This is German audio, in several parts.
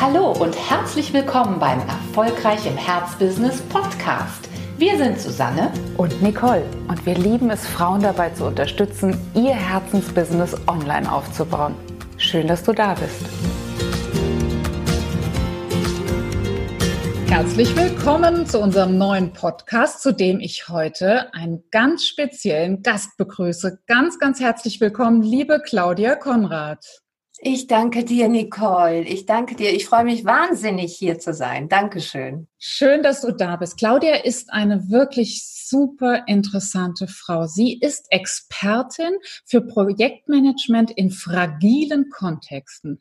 Hallo und herzlich willkommen beim Erfolgreich im Herzbusiness Podcast. Wir sind Susanne und Nicole und wir lieben es, Frauen dabei zu unterstützen, ihr Herzensbusiness online aufzubauen. Schön, dass du da bist. Herzlich willkommen zu unserem neuen Podcast, zu dem ich heute einen ganz speziellen Gast begrüße. Ganz, ganz herzlich willkommen, liebe Claudia Konrad. Ich danke dir, Nicole. Ich danke dir. Ich freue mich wahnsinnig, hier zu sein. Dankeschön. Schön, dass du da bist. Claudia ist eine wirklich super interessante Frau. Sie ist Expertin für Projektmanagement in fragilen Kontexten.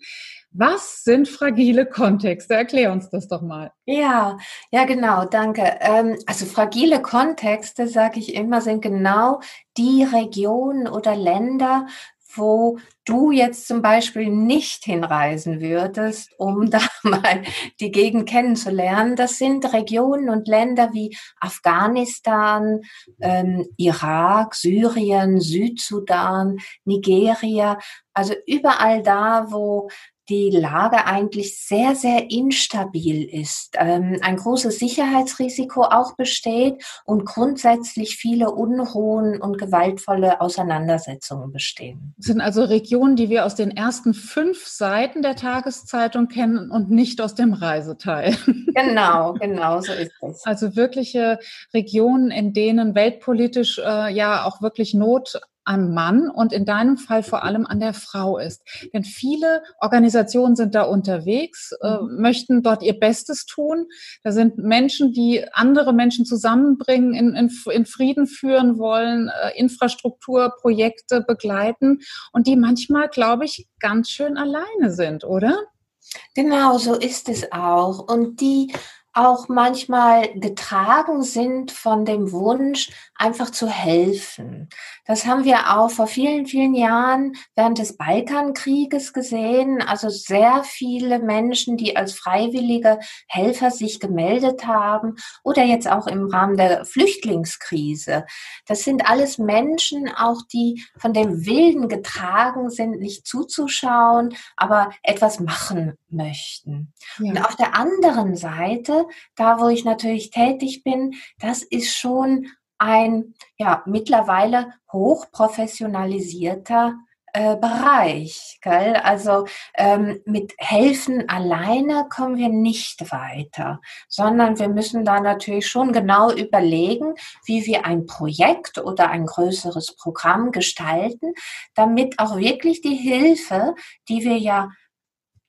Was sind fragile Kontexte? Erklär uns das doch mal. Ja, ja, genau, danke. Ähm, also fragile Kontexte, sage ich immer, sind genau die Regionen oder Länder, wo du jetzt zum Beispiel nicht hinreisen würdest, um da mal die Gegend kennenzulernen. Das sind Regionen und Länder wie Afghanistan, ähm, Irak, Syrien, Südsudan, Nigeria. Also überall da, wo die Lage eigentlich sehr, sehr instabil ist, ähm, ein großes Sicherheitsrisiko auch besteht und grundsätzlich viele Unruhen und gewaltvolle Auseinandersetzungen bestehen. Das sind also Regionen, die wir aus den ersten fünf Seiten der Tageszeitung kennen und nicht aus dem Reiseteil. Genau, genau, so ist es. Also wirkliche Regionen, in denen weltpolitisch äh, ja auch wirklich Not am Mann und in deinem Fall vor allem an der Frau ist. Denn viele Organisationen sind da unterwegs, äh, mhm. möchten dort ihr Bestes tun. Da sind Menschen, die andere Menschen zusammenbringen, in, in, in Frieden führen wollen, äh, Infrastrukturprojekte begleiten und die manchmal, glaube ich, ganz schön alleine sind, oder? Genau, so ist es auch. Und die auch manchmal getragen sind von dem Wunsch, einfach zu helfen. Das haben wir auch vor vielen, vielen Jahren während des Balkankrieges gesehen. Also sehr viele Menschen, die als freiwillige Helfer sich gemeldet haben oder jetzt auch im Rahmen der Flüchtlingskrise. Das sind alles Menschen, auch die von dem Wilden getragen sind, nicht zuzuschauen, aber etwas machen möchten. Ja. Und auf der anderen Seite, da wo ich natürlich tätig bin, das ist schon ein ja mittlerweile hochprofessionalisierter äh, Bereich. Gell? Also ähm, mit Helfen alleine kommen wir nicht weiter, sondern wir müssen da natürlich schon genau überlegen, wie wir ein Projekt oder ein größeres Programm gestalten, damit auch wirklich die Hilfe, die wir ja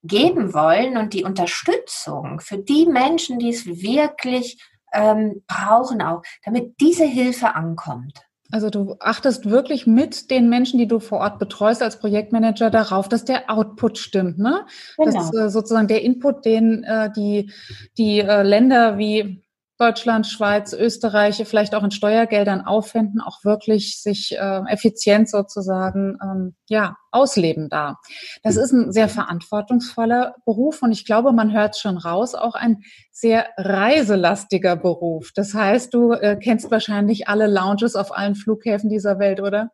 geben wollen und die Unterstützung für die Menschen, die es wirklich ähm, brauchen auch, damit diese Hilfe ankommt. Also du achtest wirklich mit den Menschen, die du vor Ort betreust als Projektmanager darauf, dass der Output stimmt, ne? Genau. Dass äh, sozusagen der Input, den äh, die, die äh, Länder wie Deutschland, Schweiz, Österreich vielleicht auch in Steuergeldern aufwenden, auch wirklich sich äh, effizient sozusagen ähm, ja ausleben da. Das ist ein sehr verantwortungsvoller Beruf und ich glaube, man hört schon raus, auch ein sehr reiselastiger Beruf. Das heißt, du äh, kennst wahrscheinlich alle Lounges auf allen Flughäfen dieser Welt, oder?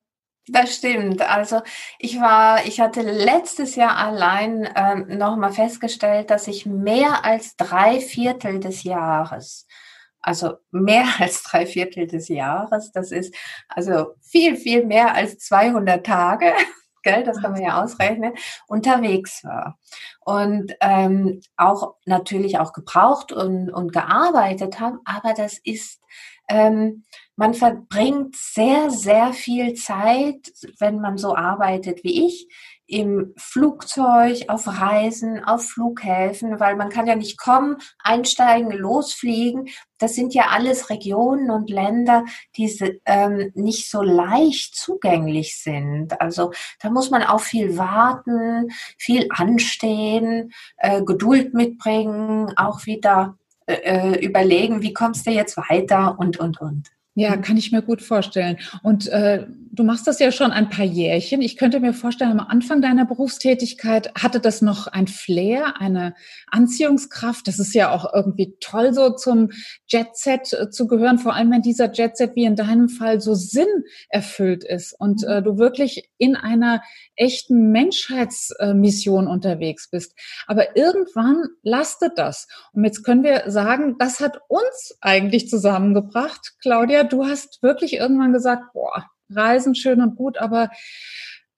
Das stimmt. Also ich war, ich hatte letztes Jahr allein ähm, nochmal festgestellt, dass ich mehr als drei Viertel des Jahres also mehr als drei Viertel des Jahres. Das ist also viel, viel mehr als 200 Tage. Gell, das kann man ja ausrechnen, unterwegs war. Und ähm, auch natürlich auch gebraucht und, und gearbeitet haben, aber das ist, ähm, man verbringt sehr, sehr viel Zeit, wenn man so arbeitet wie ich, im Flugzeug, auf Reisen, auf Flughäfen, weil man kann ja nicht kommen, einsteigen, losfliegen. Das sind ja alles Regionen und Länder, die ähm, nicht so leicht zugänglich sind. Also da muss man auch viel warten, viel anstehen, äh, Geduld mitbringen, auch wieder äh, äh überlegen, wie kommst du jetzt weiter und, und, und. Ja, kann ich mir gut vorstellen. Und äh, du machst das ja schon ein paar Jährchen. Ich könnte mir vorstellen, am Anfang deiner Berufstätigkeit hatte das noch ein Flair, eine Anziehungskraft. Das ist ja auch irgendwie toll, so zum Jet-Set äh, zu gehören, vor allem wenn dieser Jet-Set wie in deinem Fall so Sinn erfüllt ist und äh, du wirklich in einer echten Menschheitsmission unterwegs bist. Aber irgendwann lastet das. Und jetzt können wir sagen, das hat uns eigentlich zusammengebracht. Claudia, du hast wirklich irgendwann gesagt, boah, Reisen schön und gut, aber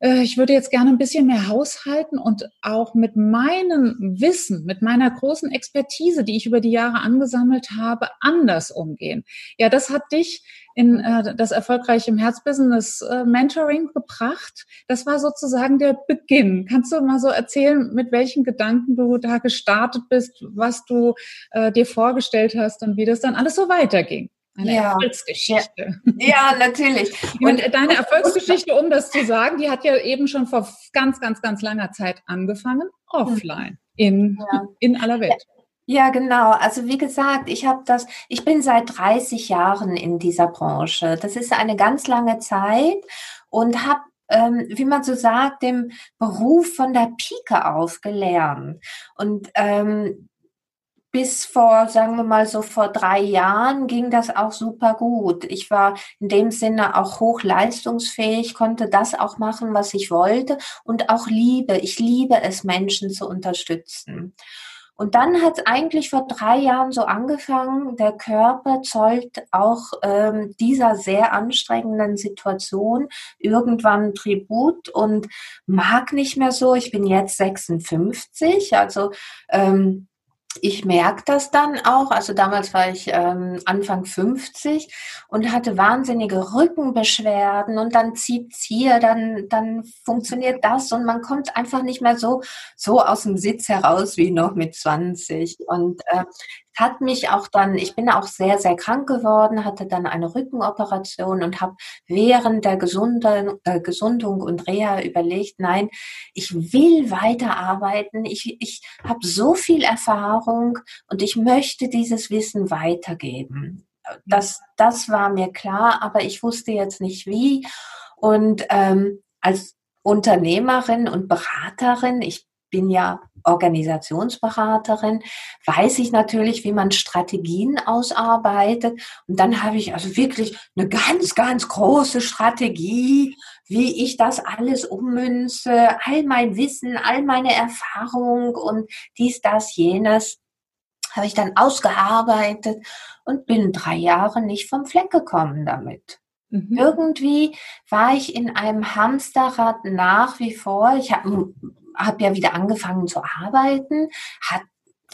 äh, ich würde jetzt gerne ein bisschen mehr haushalten und auch mit meinem Wissen, mit meiner großen Expertise, die ich über die Jahre angesammelt habe, anders umgehen. Ja, das hat dich in äh, das erfolgreiche im Herzbusiness äh, Mentoring gebracht. Das war sozusagen der Beginn. Kannst du mal so erzählen, mit welchen Gedanken du da gestartet bist, was du äh, dir vorgestellt hast und wie das dann alles so weiterging? Eine ja. Erfolgsgeschichte. Ja. ja, natürlich. Und deine Erfolgsgeschichte, um das zu sagen, die hat ja eben schon vor ganz, ganz, ganz langer Zeit angefangen, offline, in, ja. in aller Welt. Ja, genau. Also wie gesagt, ich habe das, ich bin seit 30 Jahren in dieser Branche. Das ist eine ganz lange Zeit und habe ähm, wie man so sagt, dem Beruf von der Pike auf gelernt. Und ähm, bis vor, sagen wir mal so vor drei Jahren ging das auch super gut. Ich war in dem Sinne auch hochleistungsfähig, konnte das auch machen, was ich wollte und auch liebe. Ich liebe es, Menschen zu unterstützen. Und dann hat es eigentlich vor drei Jahren so angefangen, der Körper zollt auch ähm, dieser sehr anstrengenden Situation irgendwann Tribut und mag nicht mehr so. Ich bin jetzt 56, also ähm, ich merke das dann auch. Also damals war ich ähm, Anfang 50 und hatte wahnsinnige Rückenbeschwerden und dann zieht's hier, dann, dann funktioniert das und man kommt einfach nicht mehr so, so aus dem Sitz heraus wie noch mit 20. Und äh, hat mich auch dann, ich bin auch sehr, sehr krank geworden, hatte dann eine Rückenoperation und habe während der Gesundung, äh, Gesundung und Reha überlegt, nein, ich will weiterarbeiten, ich, ich habe so viel Erfahrung und ich möchte dieses Wissen weitergeben. Das, das war mir klar, aber ich wusste jetzt nicht wie. Und ähm, als Unternehmerin und Beraterin, ich bin ja Organisationsberaterin, weiß ich natürlich, wie man Strategien ausarbeitet. Und dann habe ich also wirklich eine ganz, ganz große Strategie, wie ich das alles ummünze, all mein Wissen, all meine Erfahrung und dies, das, jenes habe ich dann ausgearbeitet und bin drei Jahre nicht vom Fleck gekommen damit. Mhm. Irgendwie war ich in einem Hamsterrad nach wie vor. Ich habe habe ja wieder angefangen zu arbeiten, hat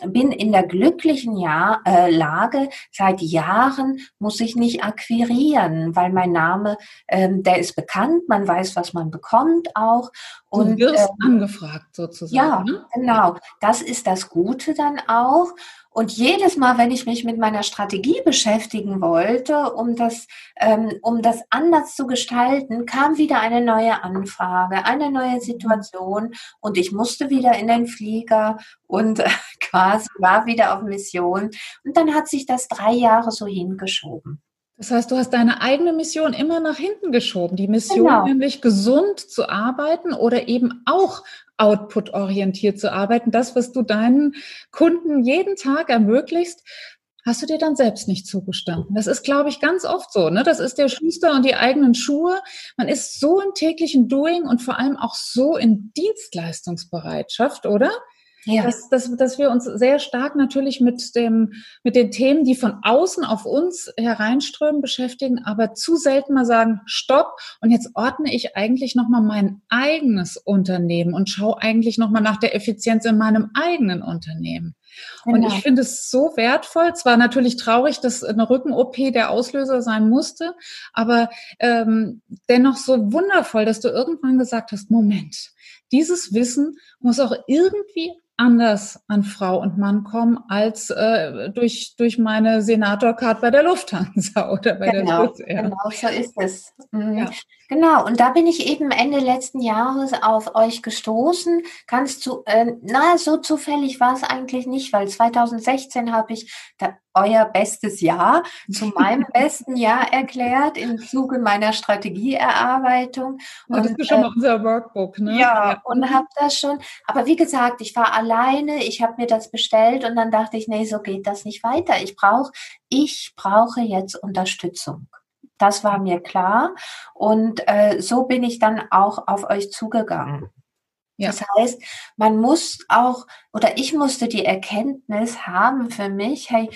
bin in der glücklichen Jahr, äh, Lage, seit Jahren muss ich nicht akquirieren, weil mein Name, ähm, der ist bekannt, man weiß, was man bekommt auch. Und, du wirst ähm, angefragt sozusagen. Ja, ne? genau. Das ist das Gute dann auch. Und jedes Mal, wenn ich mich mit meiner Strategie beschäftigen wollte, um das, ähm, um das anders zu gestalten, kam wieder eine neue Anfrage, eine neue Situation und ich musste wieder in den Flieger und äh, quasi war wieder auf Mission. Und dann hat sich das drei Jahre so hingeschoben. Das heißt, du hast deine eigene Mission immer nach hinten geschoben. Die Mission, genau. nämlich gesund zu arbeiten oder eben auch output-orientiert zu arbeiten. Das, was du deinen Kunden jeden Tag ermöglicht, hast du dir dann selbst nicht zugestanden. Das ist, glaube ich, ganz oft so. Ne? Das ist der Schuster und die eigenen Schuhe. Man ist so im täglichen Doing und vor allem auch so in Dienstleistungsbereitschaft, oder? Ja. Dass, dass, dass wir uns sehr stark natürlich mit, dem, mit den Themen, die von außen auf uns hereinströmen, beschäftigen, aber zu selten mal sagen, stopp, und jetzt ordne ich eigentlich nochmal mein eigenes Unternehmen und schaue eigentlich nochmal nach der Effizienz in meinem eigenen Unternehmen. Genau. Und ich finde es so wertvoll. Zwar natürlich traurig, dass eine Rücken-OP der Auslöser sein musste, aber ähm, dennoch so wundervoll, dass du irgendwann gesagt hast, Moment, dieses Wissen muss auch irgendwie anders an Frau und Mann kommen als äh, durch, durch meine Senatorcard bei der Lufthansa oder bei genau, der Swiss Genau, so ist es. Mhm. Ja. Genau, und da bin ich eben Ende letzten Jahres auf euch gestoßen. Kannst du, äh, na, so zufällig war es eigentlich nicht, weil 2016 habe ich da, euer bestes Jahr zu meinem besten Jahr erklärt im Zuge meiner Strategieerarbeitung. Und, das ist schon äh, unser Workbook, ne? Ja, ja. und habe das schon. Aber wie gesagt, ich war alleine, ich habe mir das bestellt und dann dachte ich, nee, so geht das nicht weiter. Ich brauche, ich brauche jetzt Unterstützung. Das war mir klar. Und äh, so bin ich dann auch auf euch zugegangen. Ja. Das heißt, man muss auch, oder ich musste die Erkenntnis haben für mich, hey,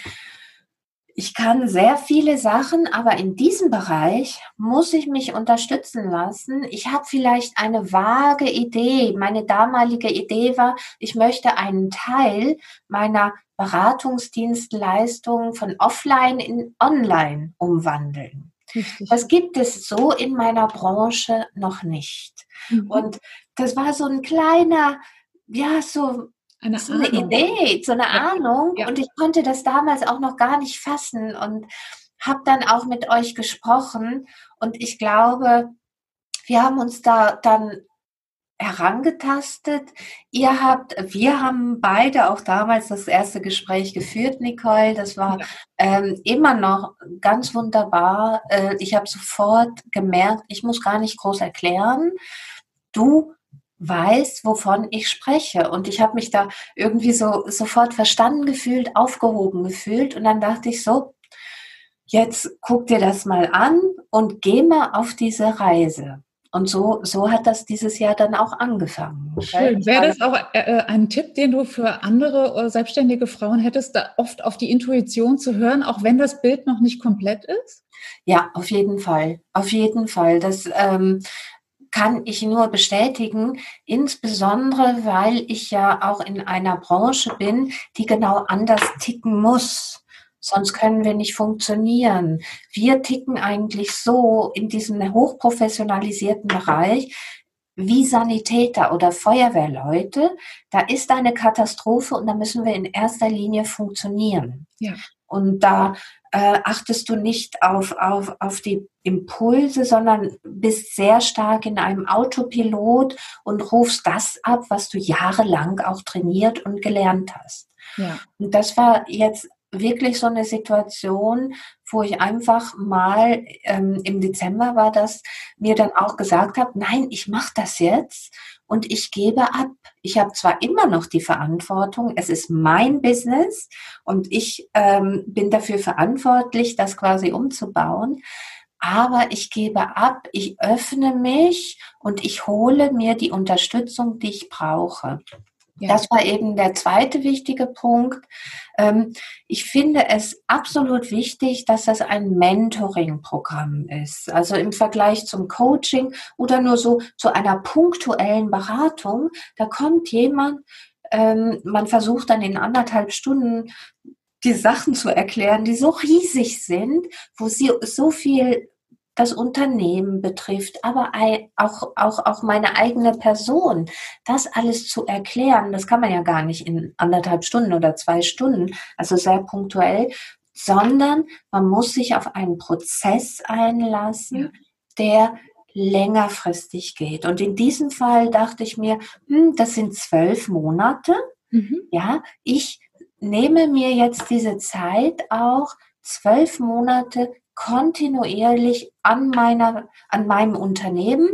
ich kann sehr viele Sachen, aber in diesem Bereich muss ich mich unterstützen lassen. Ich habe vielleicht eine vage Idee. Meine damalige Idee war, ich möchte einen Teil meiner Beratungsdienstleistungen von offline in online umwandeln. Richtig. Das gibt es so in meiner Branche noch nicht. Mhm. Und das war so ein kleiner, ja, so eine, so eine Idee, so eine ja. Ahnung. Ja. Und ich konnte das damals auch noch gar nicht fassen und habe dann auch mit euch gesprochen. Und ich glaube, wir haben uns da dann herangetastet. Ihr habt, wir haben beide auch damals das erste Gespräch geführt, Nicole. Das war ähm, immer noch ganz wunderbar. Äh, ich habe sofort gemerkt, ich muss gar nicht groß erklären. Du weißt, wovon ich spreche. Und ich habe mich da irgendwie so sofort verstanden gefühlt, aufgehoben gefühlt. Und dann dachte ich so, jetzt guck dir das mal an und geh mal auf diese Reise. Und so, so hat das dieses Jahr dann auch angefangen. Schön. Wäre das auch äh, äh, ein Tipp, den du für andere äh, selbstständige Frauen hättest, da oft auf die Intuition zu hören, auch wenn das Bild noch nicht komplett ist? Ja, auf jeden Fall. Auf jeden Fall. Das ähm, kann ich nur bestätigen, insbesondere weil ich ja auch in einer Branche bin, die genau anders ticken muss. Sonst können wir nicht funktionieren. Wir ticken eigentlich so in diesem hochprofessionalisierten Bereich wie Sanitäter oder Feuerwehrleute. Da ist eine Katastrophe und da müssen wir in erster Linie funktionieren. Ja. Und da äh, achtest du nicht auf, auf, auf die Impulse, sondern bist sehr stark in einem Autopilot und rufst das ab, was du jahrelang auch trainiert und gelernt hast. Ja. Und das war jetzt wirklich so eine Situation, wo ich einfach mal ähm, im Dezember war das, mir dann auch gesagt habe, nein, ich mache das jetzt und ich gebe ab. Ich habe zwar immer noch die Verantwortung, es ist mein Business und ich ähm, bin dafür verantwortlich, das quasi umzubauen, aber ich gebe ab, ich öffne mich und ich hole mir die Unterstützung, die ich brauche. Ja. Das war eben der zweite wichtige Punkt. Ähm, ich finde es absolut wichtig, dass das ein Mentoring-Programm ist. Also im Vergleich zum Coaching oder nur so zu einer punktuellen Beratung. Da kommt jemand, ähm, man versucht dann in anderthalb Stunden die Sachen zu erklären, die so riesig sind, wo sie so viel das Unternehmen betrifft, aber auch, auch, auch meine eigene Person, das alles zu erklären, das kann man ja gar nicht in anderthalb Stunden oder zwei Stunden, also sehr punktuell, sondern man muss sich auf einen Prozess einlassen, der längerfristig geht. Und in diesem Fall dachte ich mir, hm, das sind zwölf Monate. Mhm. Ja, ich nehme mir jetzt diese Zeit auch, zwölf Monate kontinuierlich an meiner, an meinem Unternehmen,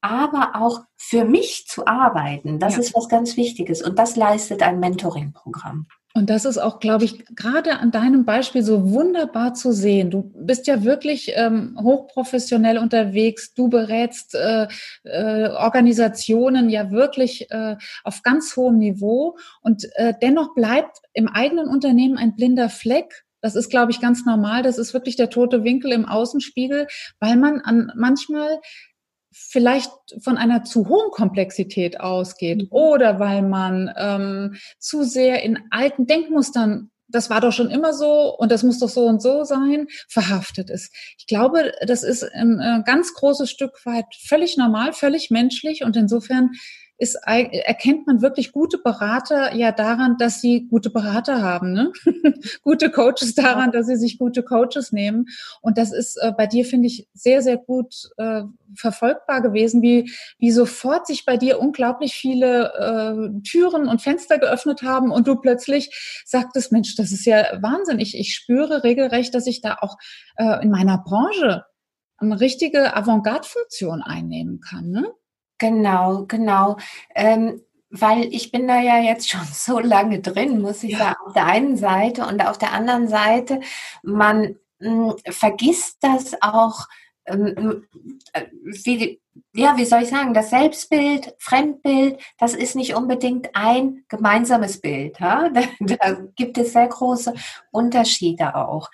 aber auch für mich zu arbeiten. Das ja. ist was ganz Wichtiges und das leistet ein Mentoring-Programm. Und das ist auch, glaube ich, gerade an deinem Beispiel so wunderbar zu sehen. Du bist ja wirklich ähm, hochprofessionell unterwegs. Du berätst äh, äh, Organisationen ja wirklich äh, auf ganz hohem Niveau. Und äh, dennoch bleibt im eigenen Unternehmen ein blinder Fleck das ist, glaube ich, ganz normal. Das ist wirklich der tote Winkel im Außenspiegel, weil man an manchmal vielleicht von einer zu hohen Komplexität ausgeht mhm. oder weil man ähm, zu sehr in alten Denkmustern das war doch schon immer so und das muss doch so und so sein, verhaftet ist. Ich glaube, das ist ein, ein ganz großes Stück weit völlig normal, völlig menschlich und insofern ist, erkennt man wirklich gute Berater ja daran, dass sie gute Berater haben, ne? gute Coaches daran, dass sie sich gute Coaches nehmen. Und das ist äh, bei dir, finde ich, sehr, sehr gut äh, verfolgbar gewesen, wie, wie sofort sich bei dir unglaublich viele äh, Türen und Fenster geöffnet haben und du plötzlich sagtest, Mensch, das ist ja Wahnsinn. Ich, ich spüre regelrecht, dass ich da auch äh, in meiner Branche eine richtige Avantgarde-Funktion einnehmen kann. Ne? Genau, genau. Ähm, weil ich bin da ja jetzt schon so lange drin, muss ich ja. sagen, auf der einen Seite und auf der anderen Seite, man mh, hm, vergisst das auch, ähm, äh, wie, ja, wie soll ich sagen, das Selbstbild, Fremdbild, das ist nicht unbedingt ein gemeinsames Bild. Ja? Da, da gibt es sehr große Unterschiede auch.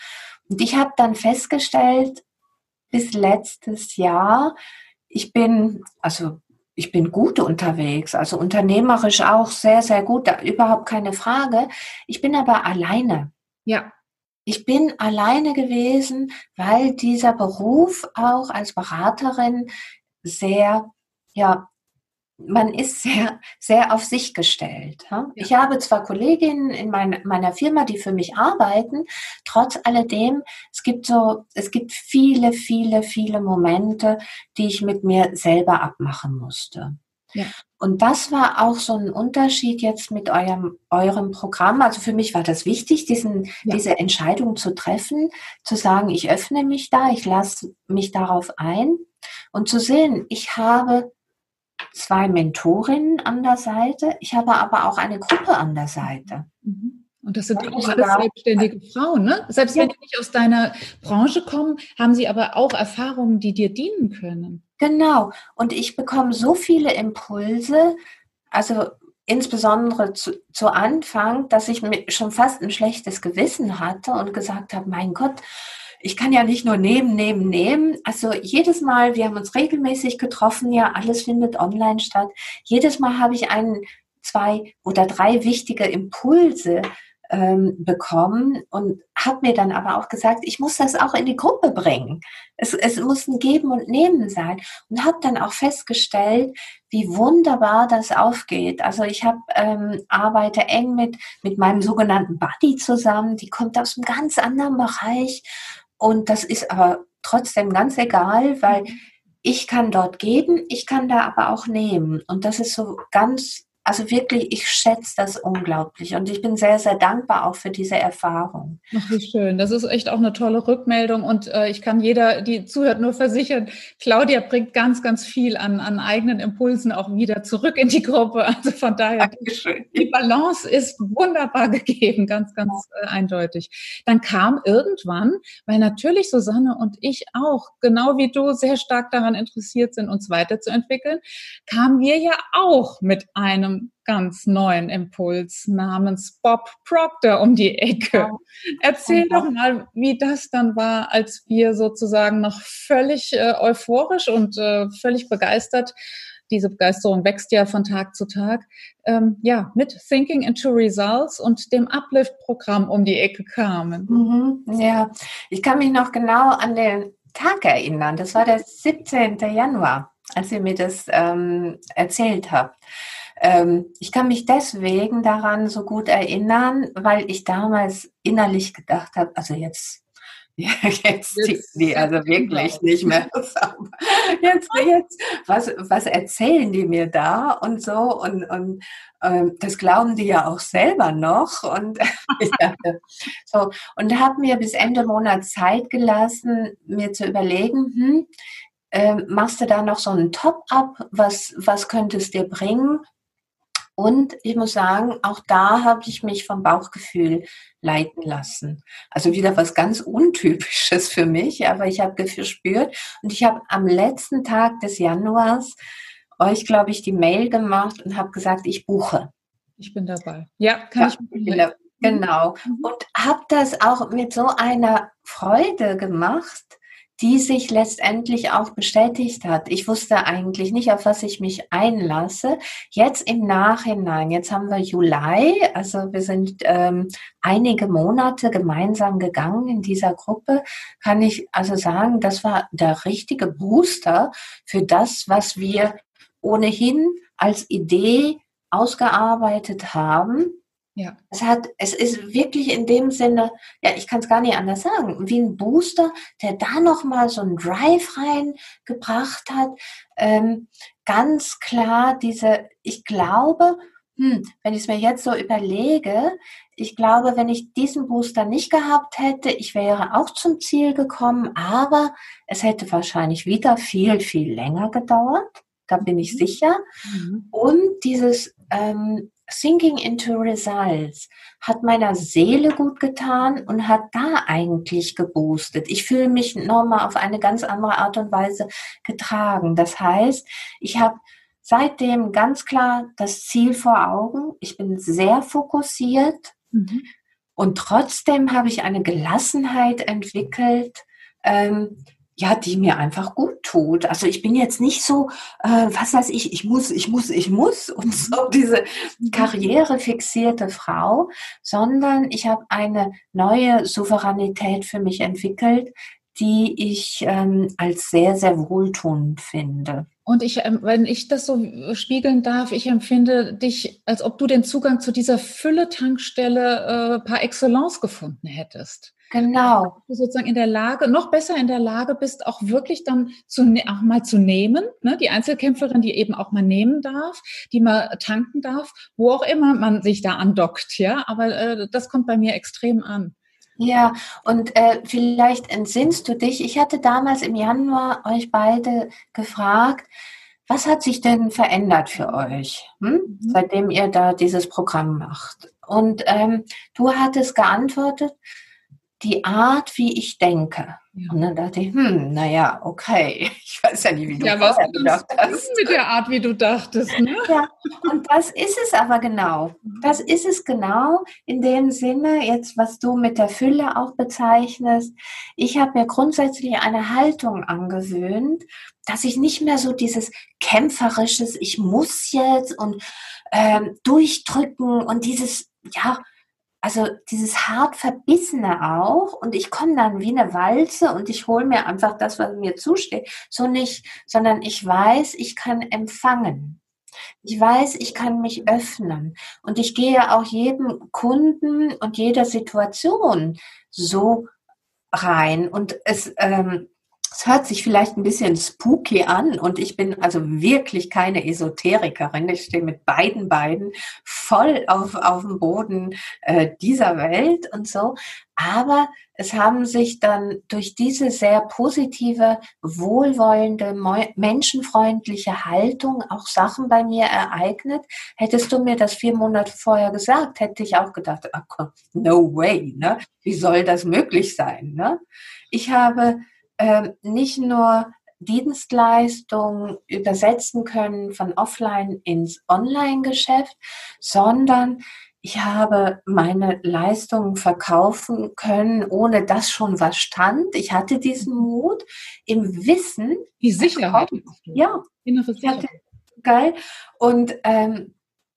Und ich habe dann festgestellt, bis letztes Jahr, ich bin, also ich bin gut unterwegs, also unternehmerisch auch sehr, sehr gut, überhaupt keine Frage. Ich bin aber alleine. Ja. Ich bin alleine gewesen, weil dieser Beruf auch als Beraterin sehr, ja, man ist sehr, sehr auf sich gestellt. Ich habe zwar Kolleginnen in mein, meiner Firma, die für mich arbeiten, trotz alledem, es gibt so, es gibt viele, viele, viele Momente, die ich mit mir selber abmachen musste. Ja. Und das war auch so ein Unterschied jetzt mit eurem, eurem Programm. Also für mich war das wichtig, diesen, ja. diese Entscheidung zu treffen, zu sagen, ich öffne mich da, ich lasse mich darauf ein und zu sehen, ich habe zwei Mentorinnen an der Seite, ich habe aber auch eine Gruppe an der Seite. Mhm. Und das sind ja, auch alles selbstständige Frauen, ne? Selbst ja. wenn die nicht aus deiner Branche kommen, haben sie aber auch Erfahrungen, die dir dienen können. Genau. Und ich bekomme so viele Impulse, also insbesondere zu, zu Anfang, dass ich mir schon fast ein schlechtes Gewissen hatte und gesagt habe, mein Gott, ich kann ja nicht nur nehmen, nehmen, nehmen. Also jedes Mal, wir haben uns regelmäßig getroffen, ja, alles findet online statt. Jedes Mal habe ich einen, zwei oder drei wichtige Impulse ähm, bekommen und habe mir dann aber auch gesagt, ich muss das auch in die Gruppe bringen. Es, es muss ein Geben und Nehmen sein und habe dann auch festgestellt, wie wunderbar das aufgeht. Also ich habe ähm, arbeite eng mit mit meinem sogenannten Buddy zusammen. Die kommt aus einem ganz anderen Bereich und das ist aber trotzdem ganz egal, weil mhm. ich kann dort geben, ich kann da aber auch nehmen. Und das ist so ganz also wirklich, ich schätze das unglaublich und ich bin sehr, sehr dankbar auch für diese Erfahrung. Ach, wie schön. Das ist echt auch eine tolle Rückmeldung und äh, ich kann jeder, die zuhört, nur versichern, Claudia bringt ganz, ganz viel an, an eigenen Impulsen auch wieder zurück in die Gruppe. Also von daher, Dankeschön. die Balance ist wunderbar gegeben, ganz, ganz äh, eindeutig. Dann kam irgendwann, weil natürlich Susanne und ich auch, genau wie du, sehr stark daran interessiert sind, uns weiterzuentwickeln, kamen wir ja auch mit einem ganz neuen Impuls namens Bob Proctor um die Ecke. Erzähl doch mal, wie das dann war, als wir sozusagen noch völlig äh, euphorisch und äh, völlig begeistert diese Begeisterung wächst ja von Tag zu Tag, ähm, ja, mit Thinking into Results und dem Uplift-Programm um die Ecke kamen. Mhm, ja, ich kann mich noch genau an den Tag erinnern. Das war der 17. Januar, als ihr mir das ähm, erzählt habt. Ähm, ich kann mich deswegen daran so gut erinnern, weil ich damals innerlich gedacht habe, also jetzt Jetzt zieht die also wirklich nicht mehr. Jetzt, jetzt, was, was erzählen die mir da und so? Und, und ähm, das glauben die ja auch selber noch. Und ich dachte, so. Und habe mir bis Ende Monat Zeit gelassen, mir zu überlegen, hm, äh, machst du da noch so einen Top-up, was was könnte es dir bringen? Und ich muss sagen, auch da habe ich mich vom Bauchgefühl leiten lassen. Also wieder was ganz Untypisches für mich, aber ich habe gespürt und ich habe am letzten Tag des Januars euch, glaube ich, die Mail gemacht und habe gesagt, ich buche. Ich bin dabei. Ja, kann ja, ich. Bin genau. Mhm. Und habe das auch mit so einer Freude gemacht, die sich letztendlich auch bestätigt hat. Ich wusste eigentlich nicht, auf was ich mich einlasse. Jetzt im Nachhinein, jetzt haben wir Juli, also wir sind ähm, einige Monate gemeinsam gegangen in dieser Gruppe, kann ich also sagen, das war der richtige Booster für das, was wir ohnehin als Idee ausgearbeitet haben. Ja. Es hat, es ist wirklich in dem Sinne, ja, ich kann es gar nicht anders sagen, wie ein Booster, der da nochmal so einen Drive reingebracht hat. Ähm, ganz klar diese, ich glaube, hm, wenn ich es mir jetzt so überlege, ich glaube, wenn ich diesen Booster nicht gehabt hätte, ich wäre auch zum Ziel gekommen, aber es hätte wahrscheinlich wieder viel, viel länger gedauert. Da bin ich mhm. sicher. Mhm. Und dieses ähm, Thinking into Results hat meiner Seele gut getan und hat da eigentlich geboostet. Ich fühle mich nochmal auf eine ganz andere Art und Weise getragen. Das heißt, ich habe seitdem ganz klar das Ziel vor Augen. Ich bin sehr fokussiert mhm. und trotzdem habe ich eine Gelassenheit entwickelt, ähm, ja, die mir einfach gut tut. Also ich bin jetzt nicht so, äh, was weiß ich, ich muss, ich muss, ich muss und mhm. so diese mhm. karrierefixierte Frau, sondern ich habe eine neue Souveränität für mich entwickelt, die ich ähm, als sehr, sehr wohltuend finde. Und ich, ähm, wenn ich das so spiegeln darf, ich empfinde dich, als ob du den Zugang zu dieser Fülle-Tankstelle äh, par excellence gefunden hättest. Genau. Du sozusagen in der Lage, noch besser in der Lage bist, auch wirklich dann zu, ne, auch mal zu nehmen, ne? die Einzelkämpferin, die eben auch mal nehmen darf, die mal tanken darf, wo auch immer man sich da andockt, ja. Aber äh, das kommt bei mir extrem an. Ja, und äh, vielleicht entsinnst du dich, ich hatte damals im Januar euch beide gefragt, was hat sich denn verändert für euch, hm? Mhm. seitdem ihr da dieses Programm macht? Und ähm, du hattest geantwortet, die Art, wie ich denke. Ja. Und dann dachte ich, hm, naja, okay. Ich weiß ja nicht, wie du ja, was gedacht hast. mit der Art, wie du dachtest. Ne? Ja, und das ist es aber genau. Das ist es genau in dem Sinne, jetzt was du mit der Fülle auch bezeichnest. Ich habe mir grundsätzlich eine Haltung angewöhnt, dass ich nicht mehr so dieses kämpferisches, ich muss jetzt und ähm, durchdrücken und dieses, ja, also dieses hart verbissene auch und ich komme dann wie eine Walze und ich hole mir einfach das, was mir zusteht. So nicht, sondern ich weiß, ich kann empfangen. Ich weiß, ich kann mich öffnen und ich gehe auch jedem Kunden und jeder Situation so rein und es ähm, es hört sich vielleicht ein bisschen spooky an und ich bin also wirklich keine Esoterikerin. Ich stehe mit beiden Beinen voll auf, auf dem Boden äh, dieser Welt und so. Aber es haben sich dann durch diese sehr positive, wohlwollende, menschenfreundliche Haltung auch Sachen bei mir ereignet. Hättest du mir das vier Monate vorher gesagt, hätte ich auch gedacht, oh, no way, ne? Wie soll das möglich sein, ne? Ich habe nicht nur Dienstleistungen übersetzen können von offline ins Online-Geschäft, sondern ich habe meine Leistungen verkaufen können, ohne dass schon was stand. Ich hatte diesen Mut im Wissen. Die Sicherheit. Ja. Innere Sicherheit. Geil. Und ähm,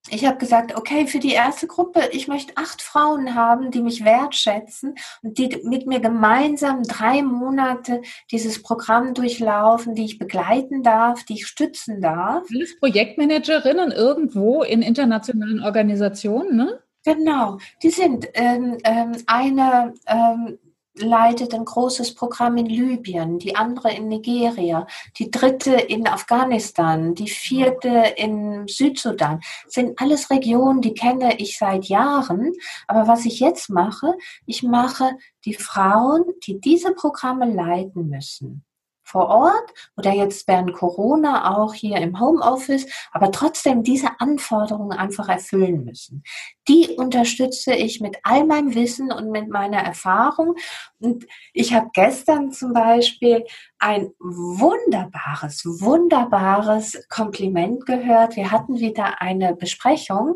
ich habe gesagt, okay, für die erste Gruppe, ich möchte acht Frauen haben, die mich wertschätzen und die mit mir gemeinsam drei Monate dieses Programm durchlaufen, die ich begleiten darf, die ich stützen darf. Alles Projektmanagerinnen irgendwo in internationalen Organisationen, ne? Genau, die sind ähm, ähm, eine ähm, leitet ein großes Programm in Libyen, die andere in Nigeria, die dritte in Afghanistan, die vierte in Südsudan. Das sind alles Regionen, die kenne ich seit Jahren. Aber was ich jetzt mache, ich mache die Frauen, die diese Programme leiten müssen vor Ort oder jetzt während Corona auch hier im Homeoffice, aber trotzdem diese Anforderungen einfach erfüllen müssen. Die unterstütze ich mit all meinem Wissen und mit meiner Erfahrung. Und ich habe gestern zum Beispiel ein wunderbares, wunderbares Kompliment gehört. Wir hatten wieder eine Besprechung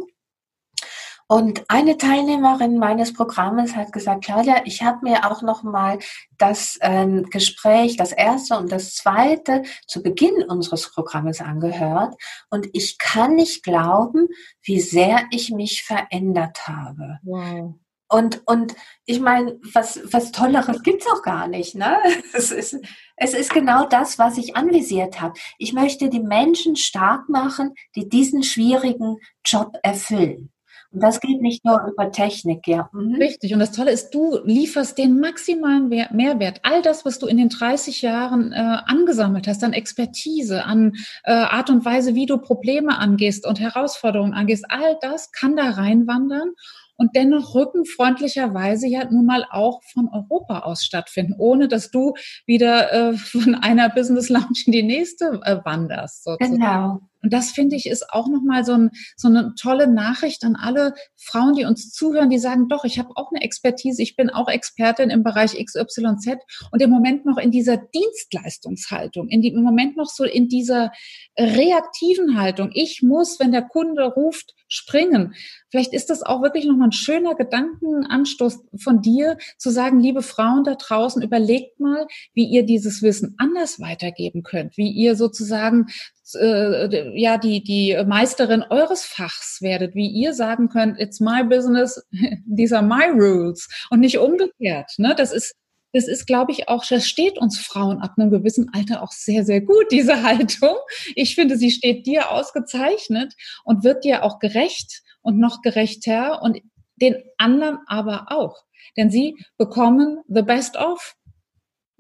und eine Teilnehmerin meines Programmes hat gesagt, Claudia, ich habe mir auch noch mal das ähm, Gespräch, das erste und das zweite zu Beginn unseres Programmes angehört und ich kann nicht glauben, wie sehr ich mich verändert habe. Wow. Und, und ich meine, was, was Tolleres gibt's auch gar nicht. Ne? Es, ist, es ist genau das, was ich anvisiert habe. Ich möchte die Menschen stark machen, die diesen schwierigen Job erfüllen. Und das geht nicht nur über Technik, ja. Mhm. Richtig. Und das Tolle ist, du lieferst den maximalen Mehrwert. All das, was du in den 30 Jahren äh, angesammelt hast, an Expertise, an äh, Art und Weise, wie du Probleme angehst und Herausforderungen angehst, all das kann da reinwandern und dennoch rückenfreundlicherweise ja nun mal auch von Europa aus stattfinden, ohne dass du wieder äh, von einer Business Lounge in die nächste äh, wanderst. Sozusagen. Genau. Und das finde ich ist auch nochmal so, ein, so eine tolle Nachricht an alle Frauen, die uns zuhören, die sagen, doch, ich habe auch eine Expertise, ich bin auch Expertin im Bereich XYZ und im Moment noch in dieser Dienstleistungshaltung, in die, im Moment noch so in dieser reaktiven Haltung. Ich muss, wenn der Kunde ruft, springen. Vielleicht ist das auch wirklich nochmal ein schöner Gedankenanstoß von dir, zu sagen, liebe Frauen da draußen, überlegt mal, wie ihr dieses Wissen anders weitergeben könnt, wie ihr sozusagen äh, ja die die Meisterin eures Fachs werdet, wie ihr sagen könnt, it's my business, these are my rules und nicht umgekehrt. Ne? Das ist das ist, glaube ich, auch, das steht uns Frauen ab einem gewissen Alter auch sehr, sehr gut, diese Haltung. Ich finde, sie steht dir ausgezeichnet und wird dir auch gerecht und noch gerechter und den anderen aber auch. Denn sie bekommen the best of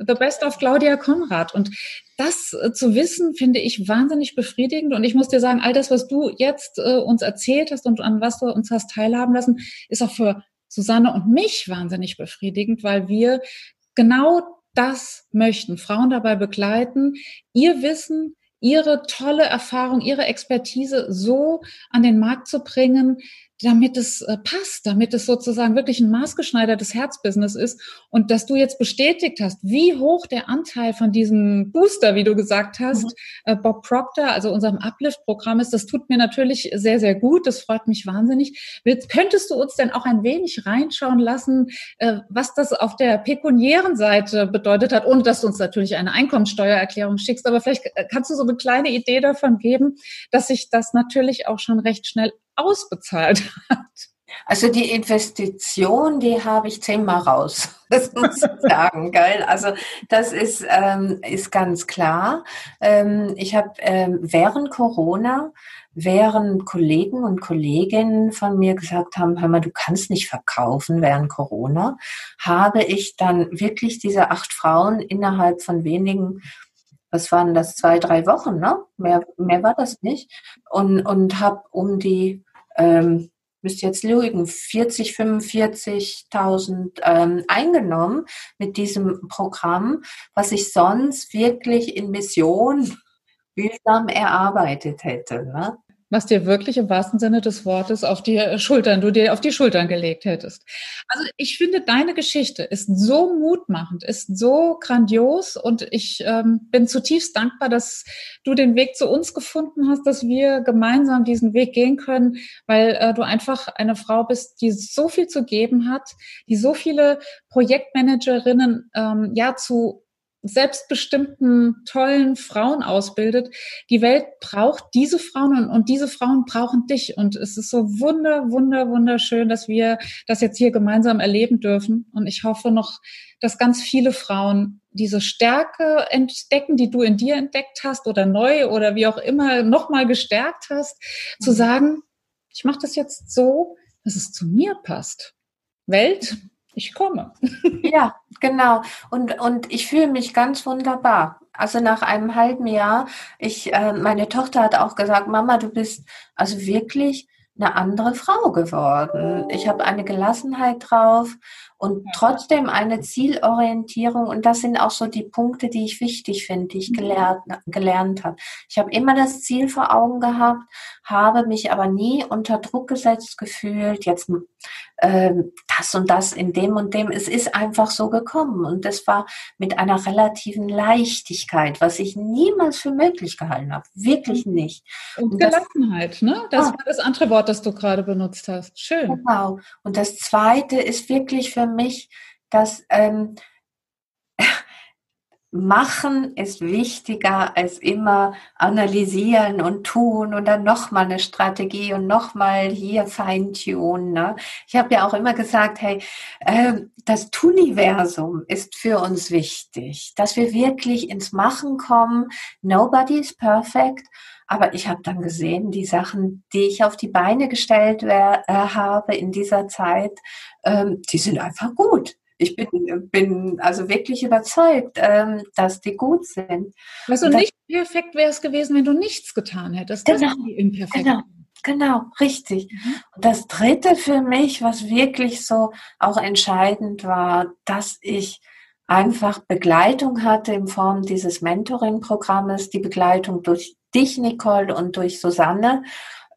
The Best of Claudia Konrad. Und das äh, zu wissen, finde ich wahnsinnig befriedigend. Und ich muss dir sagen, all das, was du jetzt äh, uns erzählt hast und an was du uns hast teilhaben lassen, ist auch für Susanne und mich wahnsinnig befriedigend, weil wir genau das möchten, Frauen dabei begleiten, ihr Wissen, ihre tolle Erfahrung, ihre Expertise so an den Markt zu bringen, damit es äh, passt, damit es sozusagen wirklich ein maßgeschneidertes Herzbusiness ist und dass du jetzt bestätigt hast, wie hoch der Anteil von diesem Booster, wie du gesagt hast, mhm. äh, Bob Proctor, also unserem Uplift-Programm ist, das tut mir natürlich sehr, sehr gut. Das freut mich wahnsinnig. Könntest du uns denn auch ein wenig reinschauen lassen, äh, was das auf der pekuniären Seite bedeutet hat, ohne dass du uns natürlich eine Einkommensteuererklärung schickst, aber vielleicht kannst du so eine kleine Idee davon geben, dass sich das natürlich auch schon recht schnell ausbezahlt hat. Also die Investition, die habe ich zehnmal raus. Das muss ich sagen, geil. Also das ist, ähm, ist ganz klar. Ähm, ich habe ähm, während Corona, während Kollegen und Kolleginnen von mir gesagt haben, hör mal, du kannst nicht verkaufen während Corona, habe ich dann wirklich diese acht Frauen innerhalb von wenigen was waren das, zwei, drei Wochen, ne? Mehr, mehr war das nicht. Und, und habe um die ähm, müsste jetzt lügen, 40, 45.000 ähm, eingenommen mit diesem Programm, was ich sonst wirklich in Mission mühsam erarbeitet hätte. Ne? Was dir wirklich im wahrsten Sinne des Wortes auf die Schultern, du dir auf die Schultern gelegt hättest. Also ich finde, deine Geschichte ist so mutmachend, ist so grandios und ich ähm, bin zutiefst dankbar, dass du den Weg zu uns gefunden hast, dass wir gemeinsam diesen Weg gehen können, weil äh, du einfach eine Frau bist, die so viel zu geben hat, die so viele Projektmanagerinnen ähm, ja zu selbstbestimmten, tollen Frauen ausbildet. Die Welt braucht diese Frauen und, und, diese Frauen brauchen dich. Und es ist so wunder, wunder, wunderschön, dass wir das jetzt hier gemeinsam erleben dürfen. Und ich hoffe noch, dass ganz viele Frauen diese Stärke entdecken, die du in dir entdeckt hast oder neu oder wie auch immer nochmal gestärkt hast, mhm. zu sagen, ich mache das jetzt so, dass es zu mir passt. Welt, ich komme. Ja, genau. Und, und ich fühle mich ganz wunderbar. Also nach einem halben Jahr, ich, äh, meine Tochter hat auch gesagt, Mama, du bist also wirklich eine andere Frau geworden. Ich habe eine Gelassenheit drauf und trotzdem eine Zielorientierung. Und das sind auch so die Punkte, die ich wichtig finde, die ich mhm. gelernt, gelernt habe. Ich habe immer das Ziel vor Augen gehabt, habe mich aber nie unter Druck gesetzt gefühlt, jetzt ähm, das und das in dem und dem. Es ist einfach so gekommen. Und das war mit einer relativen Leichtigkeit, was ich niemals für möglich gehalten habe. Wirklich mhm. nicht. Und, und Gelassenheit, das, ne? Das ah, war das andere Wort, das du gerade benutzt hast. Schön. Genau. Und das zweite ist wirklich für mich, dass ähm, Machen ist wichtiger als immer analysieren und tun und dann nochmal eine Strategie und nochmal hier feintunen. Ne? Ich habe ja auch immer gesagt, hey, äh, das Tuniversum ist für uns wichtig, dass wir wirklich ins Machen kommen. Nobody is perfect. Aber ich habe dann gesehen, die Sachen, die ich auf die Beine gestellt äh, habe in dieser Zeit, ähm, die sind einfach gut ich bin, bin also wirklich überzeugt, ähm, dass die gut sind. Also nicht perfekt wäre es gewesen, wenn du nichts getan hättest. Das genau, genau, genau, richtig. Mhm. Und das Dritte für mich, was wirklich so auch entscheidend war, dass ich einfach Begleitung hatte in Form dieses Mentoring-Programmes, die Begleitung durch dich, Nicole, und durch Susanne.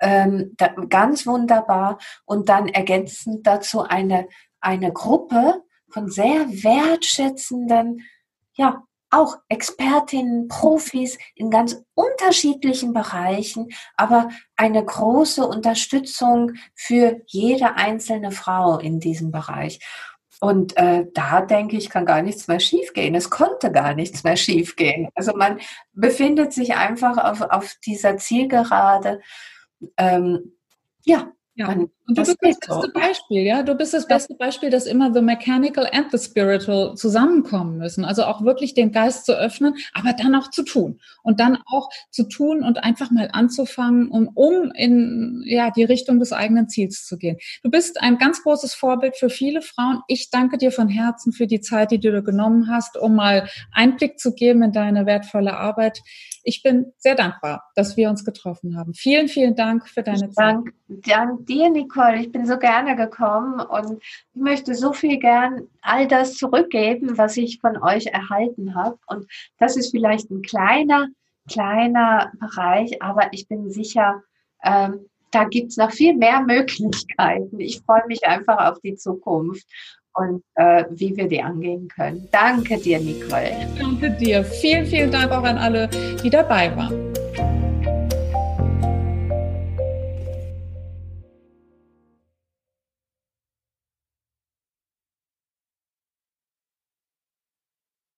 Ähm, da, ganz wunderbar. Und dann ergänzend dazu eine, eine Gruppe, von sehr wertschätzenden, ja, auch Expertinnen, Profis in ganz unterschiedlichen Bereichen, aber eine große Unterstützung für jede einzelne Frau in diesem Bereich. Und äh, da denke ich, kann gar nichts mehr schiefgehen. Es konnte gar nichts mehr schiefgehen. Also man befindet sich einfach auf, auf dieser Zielgerade. Ähm, ja, ja, und du bist das beste. Beispiel, ja. Du bist das beste Beispiel, dass immer the mechanical and the spiritual zusammenkommen müssen. Also auch wirklich den Geist zu öffnen, aber dann auch zu tun. Und dann auch zu tun und einfach mal anzufangen, um, um in ja, die Richtung des eigenen Ziels zu gehen. Du bist ein ganz großes Vorbild für viele Frauen. Ich danke dir von Herzen für die Zeit, die du dir genommen hast, um mal Einblick zu geben in deine wertvolle Arbeit. Ich bin sehr dankbar, dass wir uns getroffen haben. Vielen, vielen Dank für deine Zeit. Dank, dank dir, Nicole. Ich bin so gerne gekommen und ich möchte so viel gern all das zurückgeben, was ich von euch erhalten habe. Und das ist vielleicht ein kleiner, kleiner Bereich, aber ich bin sicher, ähm, da gibt es noch viel mehr Möglichkeiten. Ich freue mich einfach auf die Zukunft und äh, wie wir die angehen können. Danke dir, Nicole. Danke dir. Vielen, vielen Dank auch an alle, die dabei waren.